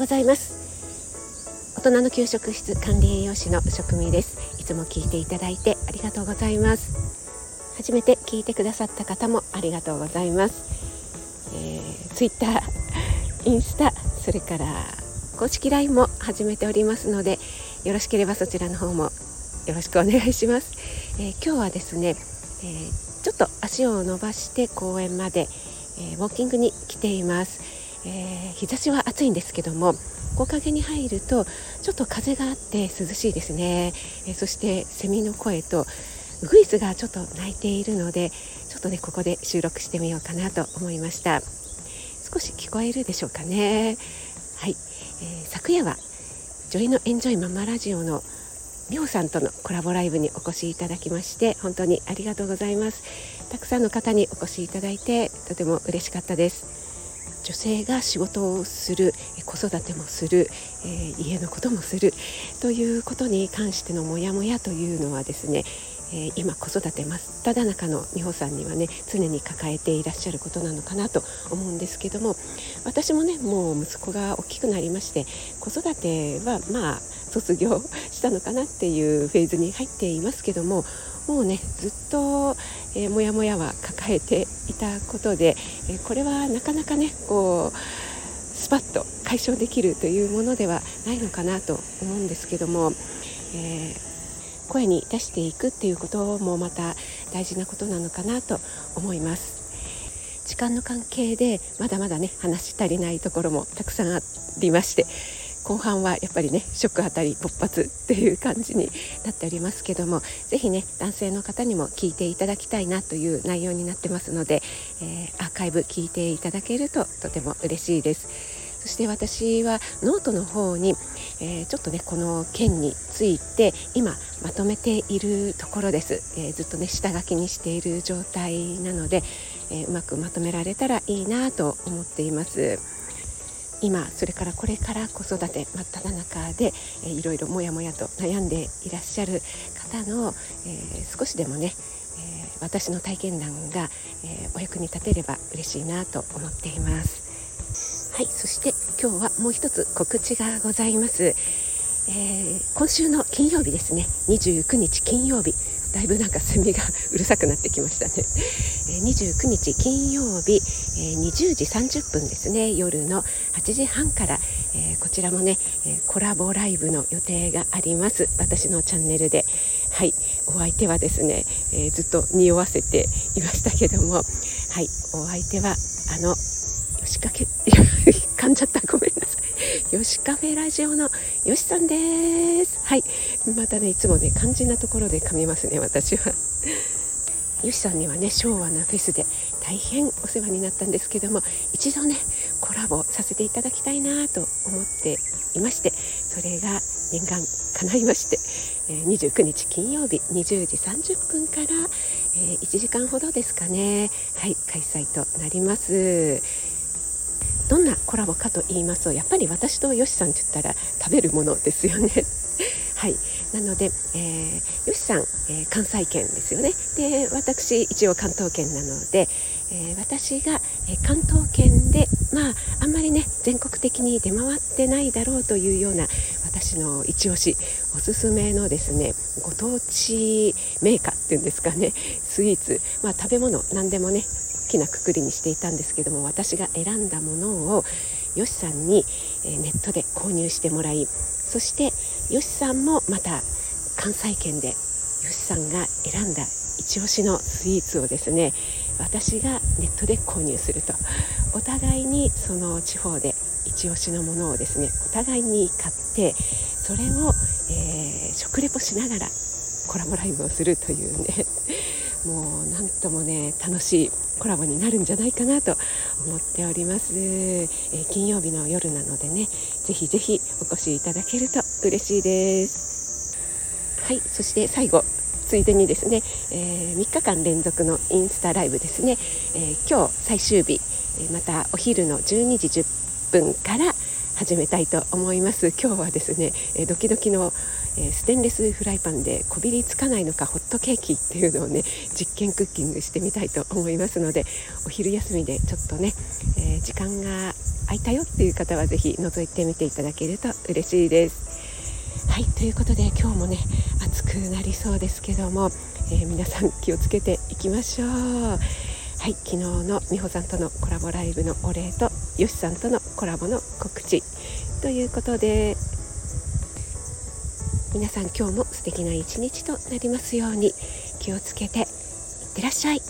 ございます。大人の給食室管理栄養士の職味です。いつも聞いていただいてありがとうございます。初めて聞いてくださった方もありがとうございます、えー、ツイッターインスタそれから公式 LINE も始めておりますのでよろしければそちらの方もよろしくお願いします、えー、今日はですね、えー、ちょっと足を伸ばして公園まで、えウォーキングに来ています。えー、日差しは暑いんですけども木陰に入るとちょっと風があって涼しいですね、えー、そしてセミの声とウグイスがちょっと鳴いているのでちょっとねここで収録してみようかなと思いました。少し聞こえるでしょうかね。はい、えー、昨夜はジョイのエンジョイママラジオのみほさんとのコラボライブにお越しいただきまして本当にありがとうございます。たくさんの方にお越しいただいてとても嬉しかったです。女性が仕事をする子育てもする、えー、家のこともするということに関してのモヤモヤというのはですねえー、今子育て真っ只中の美穂さんにはね常に抱えていらっしゃることなのかなと思うんですけども私もねもう息子が大きくなりまして子育てはまあ卒業したのかなっていうフェーズに入っていますけどももうねずっと、えー、もやもやは抱えていたことで、えー、これはなかなかねこうスパッと解消できるというものではないのかなと思うんですけども、えー、声に出していくっていうこともまた大事なことなのかなと思います。時間の関係でまだまだね話し足りないところもたくさんありまして後半はやっぱりね食あたり勃発っていう感じになっておりますけども是非ね男性の方にも聞いていただきたいなという内容になってますので、えー、アーカイブ聞いていただけるととても嬉しいです。そして私はノートの方に、えー、ちょっとねこの件について今まとめているところです、えー、ずっとね下書きにしている状態なので、えー、うまくまとめられたらいいなと思っています。今それからこれから子育て真っ只中で、えー、いろいろモヤモヤと悩んでいらっしゃる方の、えー、少しでもね、えー、私の体験談が、えー、お役に立てれば嬉しいなと思っています。はいそして今日はもう一つ告知がございます、えー、今週の金曜日ですね。29日金曜日。だいぶなんかセミがうるさくなってきましたね、え29日金曜日、え20時30分ですね。夜の8時半から、こちらもね、コラボライブの予定があります。私のチャンネルで。はい。お相手はですね、ずっと匂わせていましたけども。はい。お相手はあの吉掛 噛んじゃった。ごめんなさい。よしカフェラジオのよしさんです。はい。またねいつもね肝心なところで噛みますね私は。よしさんにはね昭和なフェスで大変お世話になったんですけども一度ねコラボさせていただきたいなと思っていましてそれが念願叶いまして、29日金曜日20時30分から、1時間ほどですかね。はい開催となります。どんなコラボかと言いますとやっぱり私とよしさんって言ったら食べるものですよね。はい。なので、えー、よしさん、えー、関西圏ですよね。で私一応関東圏なので、えー、私が、え関東圏でまああんまりね全国的に出回ってないだろうというような私の一押しおすすめのですねご当地メーカーっていうんですかねスイーツ、まあ、食べ物何でもねきなくくりにしていたんですけども私が選んだものをよしさんにネットで購入してもらいそしてよしさんもまた関西圏でよしさんが選んだ一押しのスイーツをですね私がネットで購入すると。お互いにその地方で一押しのものをですねお互いに買ってそれを、えー、食レポしながらコラボライブをするというねもう何ともね楽しいコラボになるんじゃないかなと思っております、えー、金曜日の夜なのでねぜひぜひお越しいただけると嬉しいです。はいそして最後ついでにですね、えー、3日間連続のインスタライブですね、えー、今日最終日またお昼の12時10分から始めたいと思います。今日はですね、えドキドキの、えステンレスフライパンでこびりつかないのかホットケーキっていうのをね実験クッキングしてみたいと思いますのでお昼休みでちょっとね、え時間が開いたよっていう方は是非覗いてみていただけると嬉しいです。はいということで今日もね暑くなりそうですけども、えー、皆さん気をつけていきましょう。はい昨日の美穂さんとのコラボライブのお礼とよしさんとのコラボの告知ということで皆さん今日も素敵な一日となりますように気をつけていってらっしゃい。